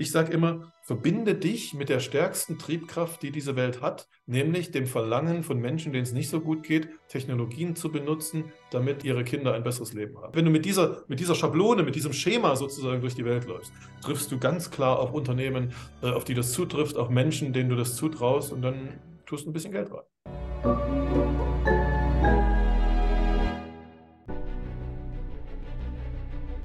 Ich sage immer, verbinde dich mit der stärksten Triebkraft, die diese Welt hat, nämlich dem Verlangen von Menschen, denen es nicht so gut geht, Technologien zu benutzen, damit ihre Kinder ein besseres Leben haben. Wenn du mit dieser, mit dieser Schablone, mit diesem Schema sozusagen durch die Welt läufst, triffst du ganz klar auf Unternehmen, äh, auf die das zutrifft, auf Menschen, denen du das zutraust und dann tust du ein bisschen Geld rein.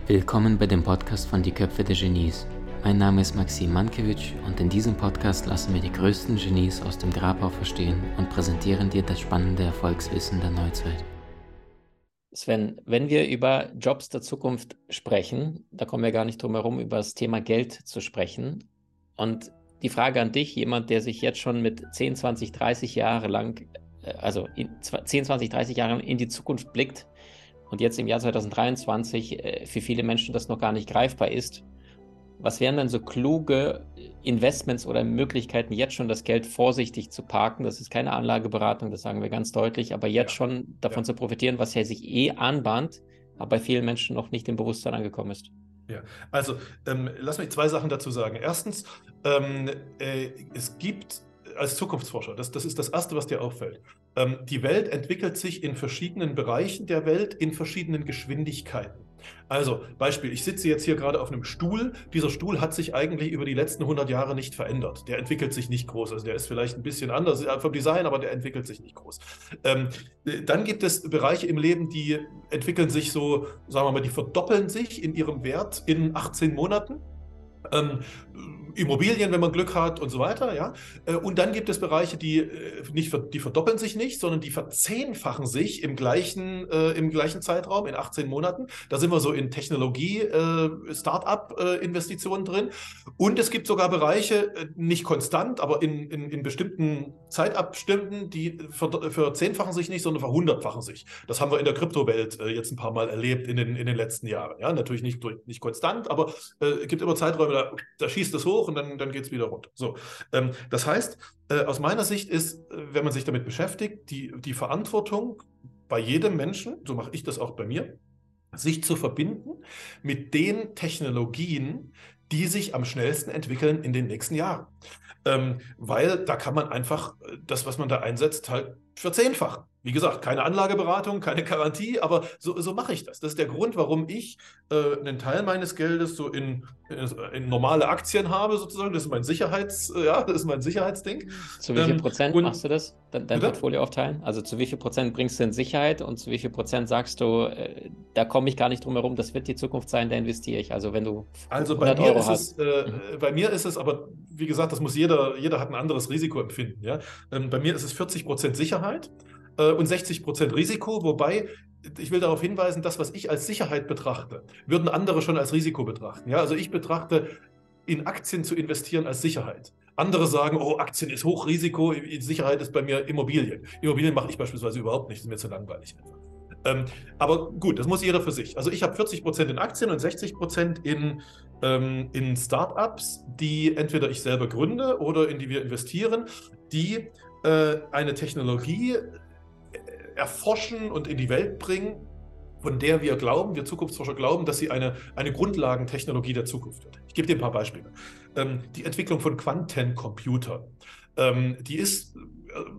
Willkommen bei dem Podcast von Die Köpfe der Genies. Mein Name ist Maxim Mankewitsch und in diesem Podcast lassen wir die größten Genies aus dem Grabau verstehen und präsentieren dir das spannende Erfolgswissen der Neuzeit. Sven, wenn wir über Jobs der Zukunft sprechen, da kommen wir gar nicht drum herum, über das Thema Geld zu sprechen. Und die Frage an dich, jemand, der sich jetzt schon mit 10, 20, 30 Jahre lang, äh, also 10, 20, 30 Jahren in die Zukunft blickt und jetzt im Jahr 2023 äh, für viele Menschen das noch gar nicht greifbar ist, was wären dann so kluge Investments oder Möglichkeiten, jetzt schon das Geld vorsichtig zu parken? Das ist keine Anlageberatung, das sagen wir ganz deutlich, aber jetzt ja. schon davon ja. zu profitieren, was ja sich eh anbahnt, aber bei vielen Menschen noch nicht im Bewusstsein angekommen ist. Ja, also ähm, lass mich zwei Sachen dazu sagen. Erstens, ähm, äh, es gibt als Zukunftsforscher, das, das ist das Erste, was dir auffällt. Ähm, die Welt entwickelt sich in verschiedenen Bereichen der Welt in verschiedenen Geschwindigkeiten. Also, Beispiel, ich sitze jetzt hier gerade auf einem Stuhl. Dieser Stuhl hat sich eigentlich über die letzten 100 Jahre nicht verändert. Der entwickelt sich nicht groß. Also, der ist vielleicht ein bisschen anders vom Design, aber der entwickelt sich nicht groß. Ähm, dann gibt es Bereiche im Leben, die entwickeln sich so, sagen wir mal, die verdoppeln sich in ihrem Wert in 18 Monaten. Ähm, Immobilien, wenn man Glück hat und so weiter, ja. Äh, und dann gibt es Bereiche, die äh, nicht die verdoppeln sich nicht, sondern die verzehnfachen sich im gleichen, äh, im gleichen Zeitraum, in 18 Monaten. Da sind wir so in Technologie, äh, Start-up-Investitionen drin. Und es gibt sogar Bereiche, äh, nicht konstant, aber in, in, in bestimmten Zeitabständen, die verzehnfachen sich nicht, sondern verhundertfachen sich. Das haben wir in der Kryptowelt äh, jetzt ein paar Mal erlebt in den, in den letzten Jahren. Ja, natürlich nicht, nicht konstant, aber es gibt immer Zeiträume, da, da schießt es hoch hoch und dann, dann geht es wieder runter. So, ähm, das heißt, äh, aus meiner Sicht ist, äh, wenn man sich damit beschäftigt, die, die Verantwortung bei jedem Menschen, so mache ich das auch bei mir, sich zu verbinden mit den Technologien, die sich am schnellsten entwickeln in den nächsten Jahren. Ähm, weil da kann man einfach äh, das, was man da einsetzt, halt verzehnfachen. Wie gesagt, keine Anlageberatung, keine Garantie, aber so, so mache ich das. Das ist der Grund, warum ich äh, einen Teil meines Geldes so in, in, in, normale Aktien habe, sozusagen. Das ist mein Sicherheits, äh, ja, das ist mein Sicherheitsding. Zu wie viel ähm, Prozent machst du das, dein, dein Portfolio aufteilen? Also zu wie viel Prozent bringst du in Sicherheit und zu wie viel Prozent sagst du, äh, da komme ich gar nicht drum herum, das wird die Zukunft sein, da investiere ich. Also wenn du also bei mir Euro ist hast. Es, äh, mhm. bei mir ist es, aber wie gesagt, das muss jeder, jeder hat ein anderes Risikoempfinden. Ja? Ähm, bei mir ist es 40 Prozent Sicherheit äh, und 60 Prozent Risiko, wobei ich will darauf hinweisen, das, was ich als Sicherheit betrachte, würden andere schon als Risiko betrachten. Ja, also ich betrachte in Aktien zu investieren als Sicherheit. Andere sagen, oh, Aktien ist Hochrisiko, Sicherheit ist bei mir Immobilien. Immobilien mache ich beispielsweise überhaupt nicht, ist mir zu langweilig. Ähm, aber gut, das muss jeder für sich. Also ich habe 40 Prozent in Aktien und 60 Prozent in, ähm, in Startups, die entweder ich selber gründe oder in die wir investieren, die äh, eine Technologie erforschen und in die Welt bringen, von der wir glauben, wir Zukunftsforscher glauben, dass sie eine, eine Grundlagentechnologie der Zukunft wird. Ich gebe dir ein paar Beispiele. Ähm, die Entwicklung von Quantencomputern. Ähm, die ist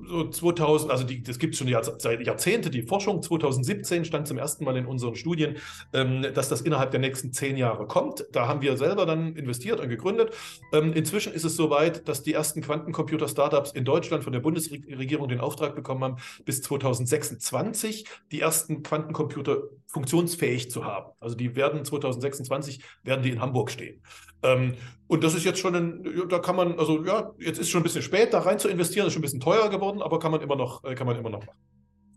so 2000, also die, das gibt es schon seit Jahrzehnten, die Forschung. 2017 stand zum ersten Mal in unseren Studien, ähm, dass das innerhalb der nächsten zehn Jahre kommt. Da haben wir selber dann investiert und gegründet. Ähm, inzwischen ist es soweit, dass die ersten Quantencomputer-Startups in Deutschland von der Bundesregierung den Auftrag bekommen haben, bis 2026 die ersten Quantencomputer funktionsfähig zu haben. Also die werden 2026 werden die in Hamburg stehen. Ähm, und das ist jetzt schon ein, da kann man, also ja, jetzt ist schon ein bisschen spät, da rein zu investieren, ist schon ein bisschen geworden, aber kann man immer noch, äh, kann man immer noch machen.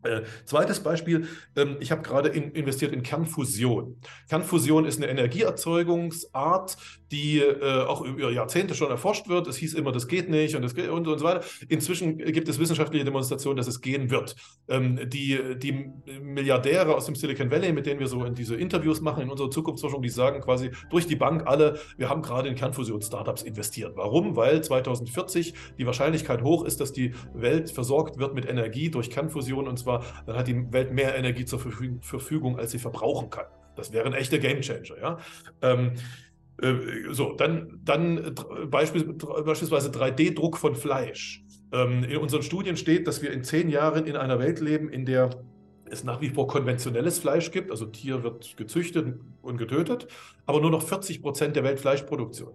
Äh, zweites Beispiel, ähm, ich habe gerade in, investiert in Kernfusion. Kernfusion ist eine Energieerzeugungsart, die äh, auch über Jahrzehnte schon erforscht wird. Es hieß immer, das geht nicht und, das geht und, und so weiter. Inzwischen gibt es wissenschaftliche Demonstrationen, dass es gehen wird. Ähm, die, die Milliardäre aus dem Silicon Valley, mit denen wir so in diese Interviews machen, in unserer Zukunftsforschung, die sagen quasi durch die Bank alle, wir haben gerade in Kernfusion-Startups investiert. Warum? Weil 2040 die Wahrscheinlichkeit hoch ist, dass die Welt versorgt wird mit Energie durch Kernfusion und zwar zwar, dann hat die Welt mehr Energie zur Verfügung, als sie verbrauchen kann. Das wäre ein echter Gamechanger. Ja? Ähm, Äh, so, dann, dann beispielsweise 3D-Druck von Fleisch. Ähm, in unseren Studien steht, dass wir in zehn Jahren in einer Welt leben, in der es nach wie vor konventionelles Fleisch gibt, also Tier wird gezüchtet und getötet, aber nur noch 40 Prozent der Weltfleischproduktion.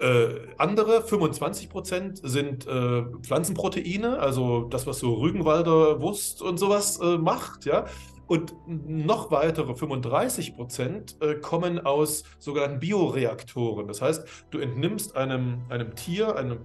Äh, andere 25 Prozent sind äh, Pflanzenproteine, also das, was so Rügenwalder Wurst und sowas äh, macht, ja. Und noch weitere 35 Prozent äh, kommen aus sogenannten Bioreaktoren. Das heißt, du entnimmst einem, einem Tier eine,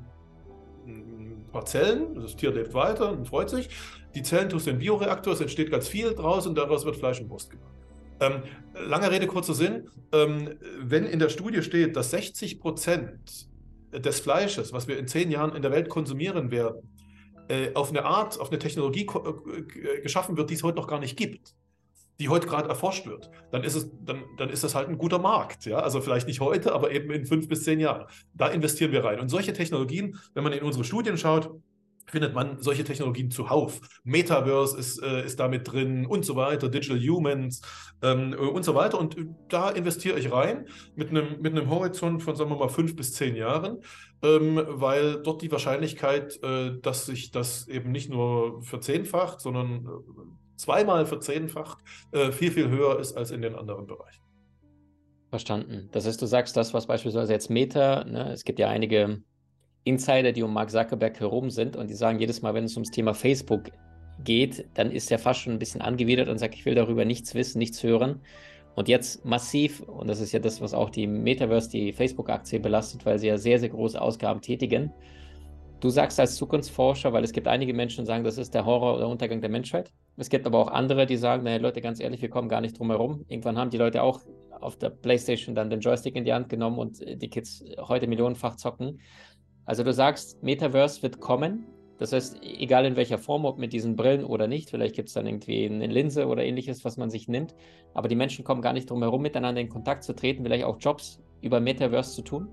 ein paar Zellen, das Tier lebt weiter und freut sich. Die Zellen tust du in den Bioreaktor, es entsteht ganz viel draus und daraus wird Fleisch und Wurst gemacht. Ähm, lange Rede, kurzer Sinn. Ähm, wenn in der Studie steht, dass 60 Prozent des Fleisches, was wir in zehn Jahren in der Welt konsumieren werden, äh, auf eine Art, auf eine Technologie äh, geschaffen wird, die es heute noch gar nicht gibt, die heute gerade erforscht wird, dann ist, es, dann, dann ist das halt ein guter Markt. Ja? Also vielleicht nicht heute, aber eben in fünf bis zehn Jahren. Da investieren wir rein. Und solche Technologien, wenn man in unsere Studien schaut, findet man solche Technologien zuhauf. Metaverse ist, äh, ist damit drin und so weiter, Digital Humans ähm, und so weiter. Und da investiere ich rein mit einem, mit einem Horizont von, sagen wir mal, fünf bis zehn Jahren, ähm, weil dort die Wahrscheinlichkeit, äh, dass sich das eben nicht nur verzehnfacht, sondern äh, zweimal verzehnfacht, äh, viel, viel höher ist als in den anderen Bereichen. Verstanden. Das heißt, du sagst das, was beispielsweise jetzt Meta, ne, es gibt ja einige Insider, die um Mark Zuckerberg herum sind und die sagen jedes Mal, wenn es ums Thema Facebook geht, dann ist er fast schon ein bisschen angewidert und sagt, ich will darüber nichts wissen, nichts hören. Und jetzt massiv, und das ist ja das, was auch die Metaverse, die Facebook-Aktie belastet, weil sie ja sehr, sehr große Ausgaben tätigen. Du sagst als Zukunftsforscher, weil es gibt einige Menschen, die sagen, das ist der Horror oder Untergang der Menschheit. Es gibt aber auch andere, die sagen, naja, Leute, ganz ehrlich, wir kommen gar nicht drum herum. Irgendwann haben die Leute auch auf der Playstation dann den Joystick in die Hand genommen und die Kids heute millionenfach zocken. Also du sagst, Metaverse wird kommen. Das heißt, egal in welcher Form, ob mit diesen Brillen oder nicht, vielleicht gibt es dann irgendwie eine Linse oder ähnliches, was man sich nimmt. Aber die Menschen kommen gar nicht drum herum, miteinander in Kontakt zu treten, vielleicht auch Jobs über Metaverse zu tun.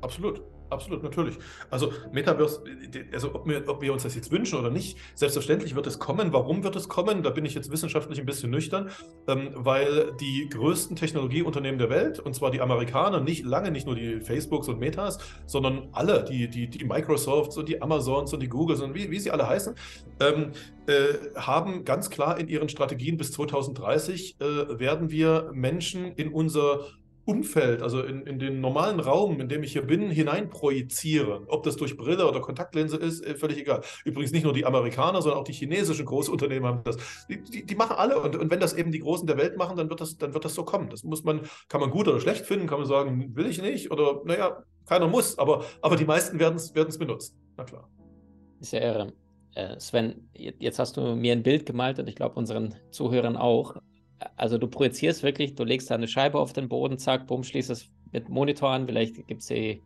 Absolut. Absolut, natürlich. Also Metaverse, also ob wir, ob wir, uns das jetzt wünschen oder nicht, selbstverständlich wird es kommen. Warum wird es kommen? Da bin ich jetzt wissenschaftlich ein bisschen nüchtern, ähm, weil die größten Technologieunternehmen der Welt, und zwar die Amerikaner, nicht lange nicht nur die Facebooks und Metas, sondern alle, die, die, die Microsofts und die Amazons und die Googles und wie, wie sie alle heißen, ähm, äh, haben ganz klar in ihren Strategien bis 2030 äh, werden wir Menschen in unser Umfeld, also in, in den normalen Raum, in dem ich hier bin, hineinprojizieren. Ob das durch Brille oder Kontaktlinse ist, äh, völlig egal. Übrigens nicht nur die Amerikaner, sondern auch die chinesischen Großunternehmen haben das. Die, die, die machen alle. Und, und, wenn das eben die Großen der Welt machen, dann wird, das, dann wird das so kommen. Das muss man, kann man gut oder schlecht finden, kann man sagen, will ich nicht. Oder naja, keiner muss, aber, aber die meisten werden es benutzen. Na klar. Ist ja irre. Äh, Sven, jetzt hast du mir ein Bild gemalt und ich glaube unseren Zuhörern auch also du projizierst wirklich, du legst da eine Scheibe auf den Boden, zack, bumm, schließt es mit Monitor an. Vielleicht gibt es die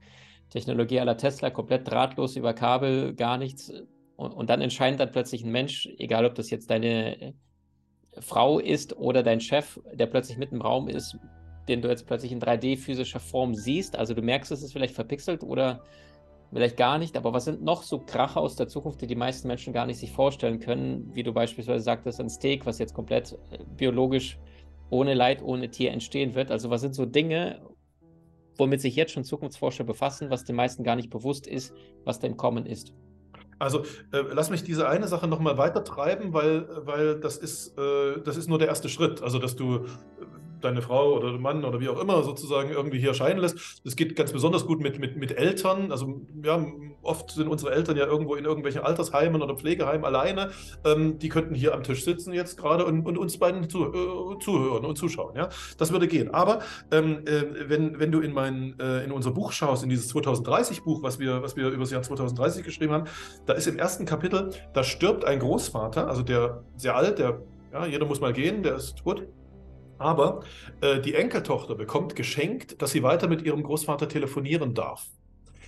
Technologie aller Tesla, komplett drahtlos über Kabel, gar nichts. Und, und, dann entscheidet dann plötzlich ein Mensch, egal ob das jetzt deine äh, Frau ist oder dein Chef, der plötzlich mit im Raum ist, den du jetzt plötzlich in 3D-physischer Form siehst. Also du merkst, es ist vielleicht verpixelt oder vielleicht gar nicht, aber was sind noch so Kracher aus der Zukunft, die die meisten Menschen gar nicht sich vorstellen können, wie du beispielsweise sagtest, ein Steak, was jetzt komplett äh, biologisch ohne Leid, ohne Tier entstehen wird. Also was sind so Dinge, womit sich jetzt schon Zukunftsforscher befassen, was den meisten gar nicht bewusst ist, was denn kommen ist? Also äh, lass mich diese eine Sache nochmal weiter treiben, weil, weil das, ist, äh, das ist nur der erste Schritt. Also dass du deine Frau oder Mann oder wie auch immer sozusagen irgendwie hier erscheinen lässt. Das geht ganz besonders gut mit, mit, mit Eltern. Also ja, oft sind unsere Eltern ja irgendwo in irgendwelchen Altersheimen oder Pflegeheimen alleine. Ähm, die könnten hier am Tisch sitzen jetzt gerade und, und uns beiden zu, äh, zuhören und zuschauen. Ja? Das würde gehen. Aber ähm, äh, wenn, wenn du in, mein, äh, in unser Buch schaust, in dieses 2030-Buch, was wir, was wir über das Jahr 2030 geschrieben haben, da ist im ersten Kapitel, da stirbt ein Großvater, also der sehr alt, der ja, jeder muss mal gehen, der ist tot. Aber äh, die Enkeltochter bekommt geschenkt, dass sie weiter mit ihrem Großvater telefonieren darf.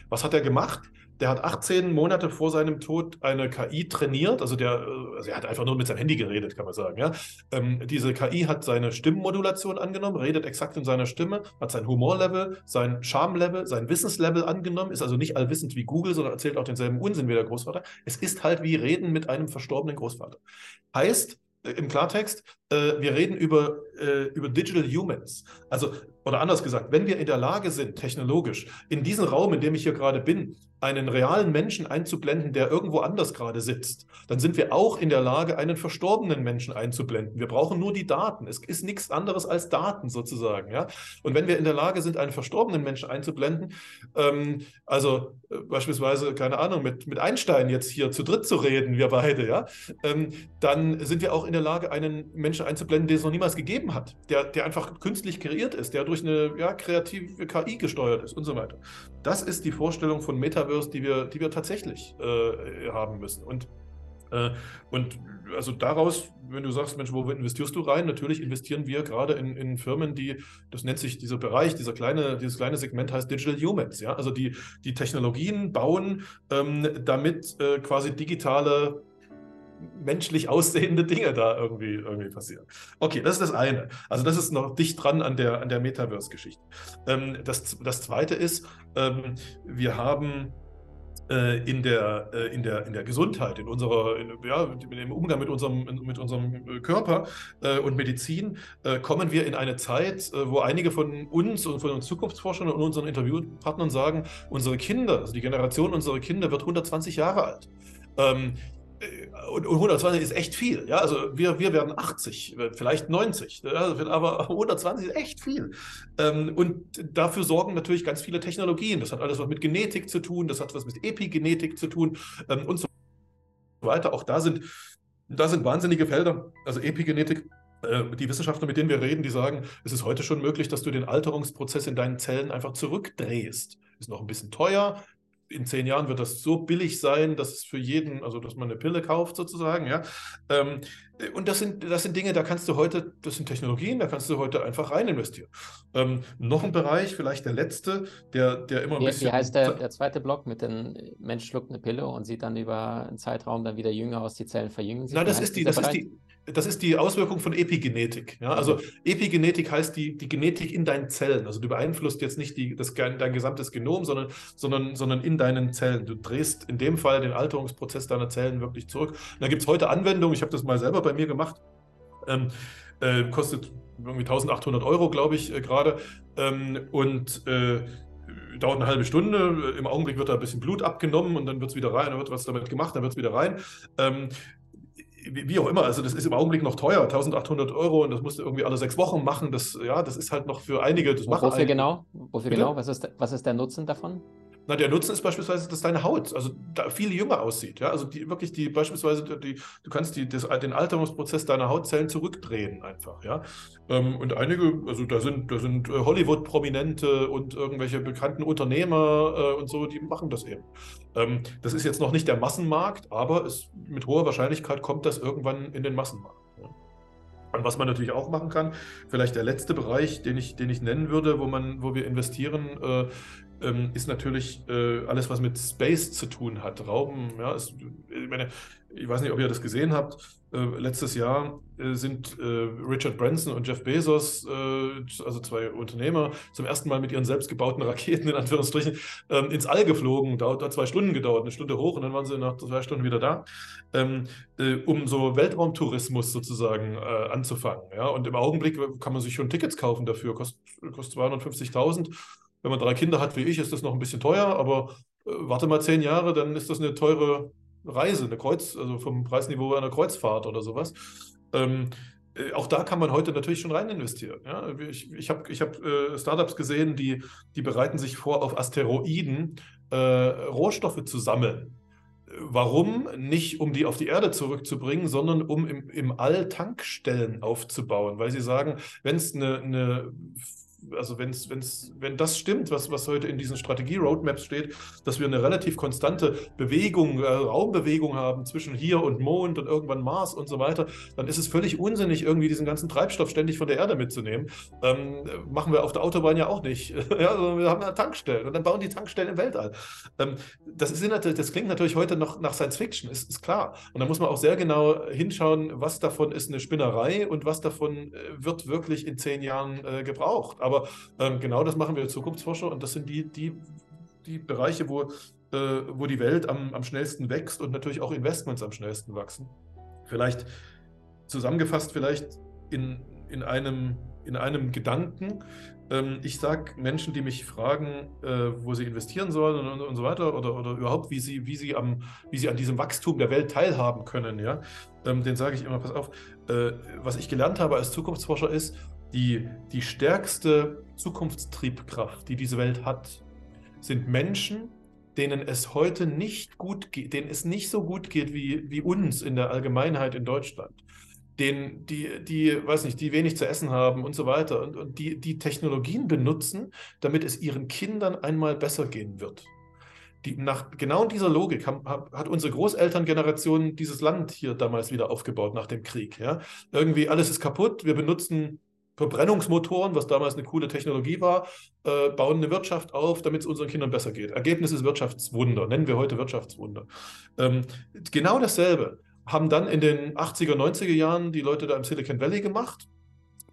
Was hat er gemacht? Der hat 18 Monate vor seinem Tod eine KI trainiert, also der, äh, also er hat einfach nur mit seinem Handy geredet, kann man sagen. Ja? Ähm, diese KI hat seine Stimmmodulation angenommen, redet exakt in seiner Stimme, hat sein Humorlevel, sein Charmlevel, sein Wissenslevel angenommen, ist also nicht allwissend wie Google, sondern erzählt auch denselben Unsinn wie der Großvater. Es ist halt wie Reden mit einem verstorbenen Großvater. Heißt, im Klartext, äh, wir reden über, äh, über Digital Humans. Also oder anders gesagt, wenn wir in der Lage sind, technologisch, in diesen Raum, in dem ich hier gerade bin, einen realen Menschen einzublenden, der irgendwo anders gerade sitzt, dann sind wir auch in der Lage, einen verstorbenen Menschen einzublenden. Wir brauchen nur die Daten. Es ist nichts anderes als Daten sozusagen. Ja? Und wenn wir in der Lage sind, einen verstorbenen Menschen einzublenden, ähm, also äh, beispielsweise, keine Ahnung, mit, mit Einstein jetzt hier zu dritt zu reden, wir beide, ja, ähm, dann sind wir auch in der Lage, einen Menschen einzublenden, den es noch niemals gegeben hat, der, der einfach künstlich kreiert ist, der durch eine ja, kreative KI gesteuert ist und so weiter. Das ist die Vorstellung von Metaverse, die wir, die wir tatsächlich äh, haben müssen. Und, äh, und also daraus, wenn du sagst, Mensch, wo investierst du rein? Natürlich investieren wir gerade in, in Firmen, die, das nennt sich dieser Bereich, dieser kleine, dieses kleine Segment heißt Digital Humans, ja, also die, die Technologien bauen, ähm, damit äh, quasi digitale menschlich aussehende Dinge da irgendwie, irgendwie passieren. Okay, das ist das eine. Also das ist noch dicht dran an der, an der Metaverse-Geschichte. Ähm, das, das zweite ist, ähm, wir haben äh, in, der, äh, in, der, in der Gesundheit, in unserer, in, ja, im Umgang mit unserem, mit unserem Körper äh, und Medizin, äh, kommen wir in eine Zeit, äh, wo einige von uns und von uns Zukunftsforschern und unseren Interviewpartnern sagen, unsere Kinder, also die Generation unserer Kinder wird 120 Jahre alt. Ähm, äh, und 120 ist echt viel. Ja? Also wir, wir werden 80, vielleicht 90, ja? aber 120 ist echt viel. Ähm, und dafür sorgen natürlich ganz viele Technologien. Das hat alles was mit Genetik zu tun, das hat was mit Epigenetik zu tun ähm, und so weiter. Auch da sind, da sind wahnsinnige Felder, also Epigenetik. Äh, die Wissenschaftler, mit denen wir reden, die sagen, es ist heute schon möglich, dass du den Alterungsprozess in deinen Zellen einfach zurückdrehst. Ist noch ein bisschen teuer, in zehn Jahren wird das so billig sein, dass es für jeden, also dass man eine Pille kauft sozusagen, ja. Ähm, und das sind, das sind Dinge, da kannst du heute, das sind Technologien, da kannst du heute einfach rein investieren. Ähm, noch ein Bereich, vielleicht der letzte, der, der immer ein wie, bisschen. Wie heißt der, der zweite Block mit dem Mensch schluckt eine Pille und sieht dann über einen Zeitraum dann wieder jünger aus, die Zellen verjüngen sich? Nein, das ist die, das ist die, das ist die Auswirkung von Epigenetik. Ja? Also Epigenetik heißt die, die Genetik in deinen Zellen. Also du beeinflusst jetzt nicht die, das, dein gesamtes Genom, sondern, sondern, sondern in deinen Zellen. Du drehst in dem Fall den Alterungsprozess deiner Zellen wirklich zurück. Und da gibt es heute Anwendungen, ich habe das mal selber bei mir gemacht. Ähm, äh, kostet irgendwie 1800 Euro, glaube ich, äh, gerade. Ähm, und äh, dauert eine halbe Stunde. Im Augenblick wird da ein bisschen Blut abgenommen und dann wird es wieder rein, dann wird was damit gemacht, dann wird es wieder rein. Ähm, wie auch immer, also das ist im Augenblick noch teuer, 1800 Euro und das musst du irgendwie alle sechs Wochen machen. Das, ja, das ist halt noch für einige. Das machen Wofür einige. genau? Wofür genau? Was ist, was ist der Nutzen davon? Na, der Nutzen ist beispielsweise, dass deine Haut also viel jünger aussieht. Ja? Also die wirklich die beispielsweise die, du kannst die, das, den Alterungsprozess deiner Hautzellen zurückdrehen einfach. Ja? Ähm, und einige, also da sind, da sind äh, Hollywood-Prominente und irgendwelche bekannten Unternehmer äh, und so, die machen das eben. Ähm, das ist jetzt noch nicht der Massenmarkt, aber es, mit hoher Wahrscheinlichkeit kommt das irgendwann in den Massenmarkt. Und was man natürlich auch machen kann, vielleicht der letzte Bereich, den ich, den ich nennen würde, wo, man, wo wir investieren, äh, ähm, ist natürlich äh, alles, was mit Space zu tun hat. Raum, ja, ist, ich, meine, ich weiß nicht, ob ihr das gesehen habt. Äh, letztes Jahr äh, sind äh, Richard Branson und Jeff Bezos, äh, also zwei Unternehmer, zum ersten Mal mit ihren selbstgebauten Raketen, in Anführungsstrichen, ähm, ins All geflogen. Dauert hat zwei Stunden gedauert, eine Stunde hoch und dann waren sie nach zwei Stunden wieder da, ähm, äh, um so Weltraumtourismus sozusagen anzufangen. Ja? Und im Augenblick kann man sich schon Tickets kaufen dafür, kostet, kostet 250.000 wenn man drei Kinder hat wie ich, ist das noch ein bisschen teuer, aber äh, warte mal zehn Jahre, dann ist das eine teure Reise, eine Kreuz, also vom Preisniveau einer Kreuzfahrt oder sowas. Ähm, äh, auch da kann man heute natürlich schon rein investieren. Ja? Ich, ich habe ich hab, äh, Startups gesehen, die, die bereiten sich vor, auf Asteroiden äh, Rohstoffe zu sammeln. Warum? Nicht, um die auf die Erde zurückzubringen, sondern um im, im All Tankstellen aufzubauen, weil sie sagen, wenn es eine, eine also wenn's, wenn's, wenn das stimmt, was, was heute in diesen Strategie-Roadmaps steht, dass wir eine relativ konstante Bewegung, äh, Raumbewegung haben zwischen hier und Mond und irgendwann Mars und so weiter, dann ist es völlig unsinnig, irgendwie diesen ganzen Treibstoff ständig von der Erde mitzunehmen. Ähm, machen wir auf der Autobahn ja auch nicht. ja, also wir haben ja Tankstellen und dann bauen die Tankstellen im Weltall. Ähm, das, ist, das klingt natürlich heute noch nach Science Fiction, ist, ist klar. Und da muss man auch sehr genau hinschauen, was davon ist eine Spinnerei und was davon äh, wird wirklich in zehn Jahren äh, gebraucht. Aber aber ähm, genau das machen wir als Zukunftsforscher und das sind die, die, die Bereiche, wo, äh, wo die Welt am, am schnellsten wächst und natürlich auch Investments am schnellsten wachsen. Vielleicht zusammengefasst, vielleicht in, in, einem, in einem Gedanken. Ähm, ich sage Menschen, die mich fragen, äh, wo sie investieren sollen und, und so weiter oder, oder überhaupt, wie sie, wie, sie am, wie sie an diesem Wachstum der Welt teilhaben können, ja, ähm, den sage ich immer, pass auf, äh, was ich gelernt habe als Zukunftsforscher ist, die, die stärkste Zukunftstriebkraft, die diese Welt hat, sind Menschen, denen es heute nicht gut geht, denen es nicht so gut geht wie, wie uns in der Allgemeinheit in Deutschland den, die, die, weiß nicht, die wenig zu essen haben und so weiter und, und die, die Technologien benutzen, damit es ihren Kindern einmal besser gehen wird. Die, nach genau dieser Logik haben, hat unsere Großelterngeneration dieses Land hier damals wieder aufgebaut nach dem Krieg. Ja? Irgendwie alles ist kaputt, wir benutzen Verbrennungsmotoren, was damals eine coole Technologie war, äh, bauen eine Wirtschaft auf, damit es unseren Kindern besser geht. Ergebnis ist Wirtschaftswunder, nennen wir heute Wirtschaftswunder. Ähm, genau dasselbe haben dann in den 80er, 90er Jahren die Leute da im Silicon Valley gemacht.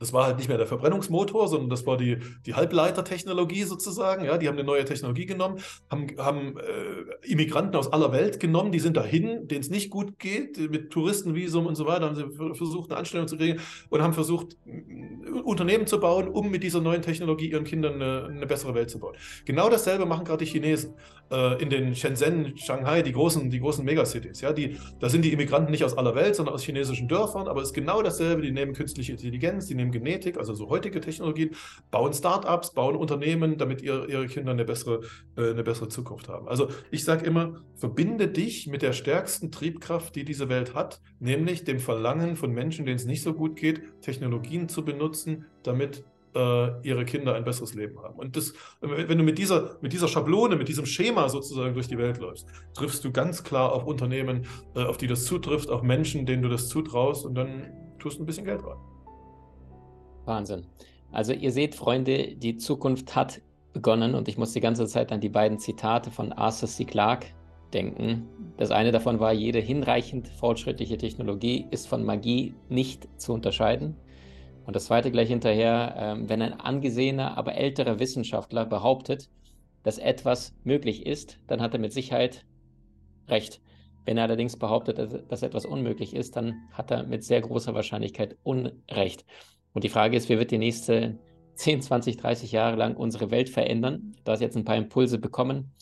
Das war halt nicht mehr der Verbrennungsmotor, sondern das war die, die Halbleitertechnologie sozusagen. Ja, die haben eine neue Technologie genommen, haben, haben äh, Immigranten aus aller Welt genommen, die sind dahin, denen es nicht gut geht, mit Touristenvisum und so weiter, haben sie versucht, eine Anstellung zu kriegen und haben versucht, Unternehmen zu bauen, um mit dieser neuen Technologie ihren Kindern eine, eine bessere Welt zu bauen. Genau dasselbe machen gerade die Chinesen äh, in den Shenzhen, Shanghai, die großen, die großen Megacities. Ja, die, da sind die Immigranten nicht aus aller Welt, sondern aus chinesischen Dörfern, aber es ist genau dasselbe. Die nehmen künstliche Intelligenz, die nehmen Genetik, also so heutige Technologien, bauen Startups, bauen Unternehmen, damit ihr, ihre Kinder eine bessere, äh, eine bessere Zukunft haben. Also ich sage immer, verbinde dich mit der stärksten Triebkraft, die diese Welt hat, nämlich dem Verlangen von Menschen, denen es nicht so gut geht, Technologien zu benutzen, damit äh, ihre Kinder ein besseres Leben haben. Und das, wenn du mit dieser, mit dieser Schablone, mit diesem Schema sozusagen durch die Welt läufst, triffst du ganz klar auf Unternehmen, äh, auf die das zutrifft, auf Menschen, denen du das zutraust und dann tust du ein bisschen Geld rein. Wahnsinn. Also ihr seht, Freunde, die Zukunft hat begonnen und ich muss die ganze Zeit an die beiden Zitate von Arthur C. Clarke denken. Das eine davon war, jede hinreichend fortschrittliche Technologie ist von Magie nicht zu unterscheiden. Und das zweite gleich hinterher, ähm, wenn ein angesehener, aber älterer Wissenschaftler behauptet, dass etwas möglich ist, dann hat er mit Sicherheit recht. Wenn er allerdings behauptet, dass etwas unmöglich ist, dann hat er mit sehr großer Wahrscheinlichkeit Unrecht. Und die Frage ist, wie wird die nächste 10, 20, 30 Jahre lang unsere Welt verändern? Du hast jetzt ein paar Impulse bekommen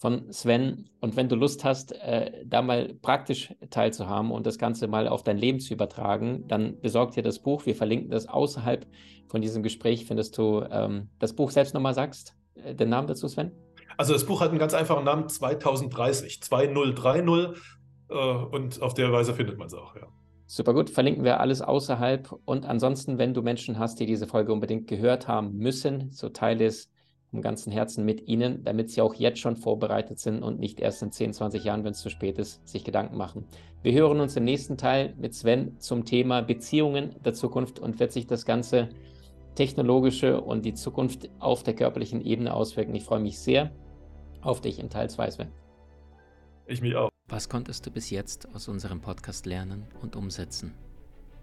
von Sven. Und wenn du Lust hast, äh, da mal praktisch teilzuhaben und das Ganze mal auf dein Leben zu übertragen, dann besorg dir das Buch. Wir verlinken das außerhalb von diesem Gespräch. Findest du ähm, das Buch selbst nochmal sagst? Äh, den Namen dazu, Sven? Also das Buch hat einen ganz einfachen Namen, 2030, 2030. Äh, und auf der Weise findet man es auch, ja. Super gut, verlinken wir alles außerhalb. Und ansonsten, wenn du Menschen hast, die diese Folge unbedingt gehört haben müssen, so teile es vom ganzen Herzen mit Ihnen, damit Sie auch jetzt schon vorbereitet sind und nicht erst in 10, 20 Jahren, wenn es zu spät ist, sich Gedanken machen. Wir hören uns im nächsten Teil mit Sven zum Thema Beziehungen der Zukunft und wird sich das ganze technologische und die Zukunft auf der körperlichen Ebene auswirken. Ich freue mich sehr auf dich in Teil 2, Sven. Ich mich auch. Was konntest du bis jetzt aus unserem Podcast lernen und umsetzen?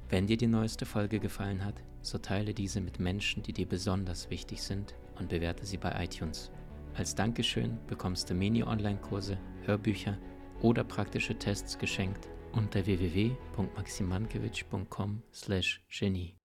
Wenn dir die neueste Folge gefallen hat, so teile diese mit Menschen, die dir besonders wichtig sind und bewerte sie bei iTunes. Als Dankeschön bekommst du Mini-Online-Kurse, Hörbücher oder praktische Tests geschenkt unter www.maximankiewicz.com/genie.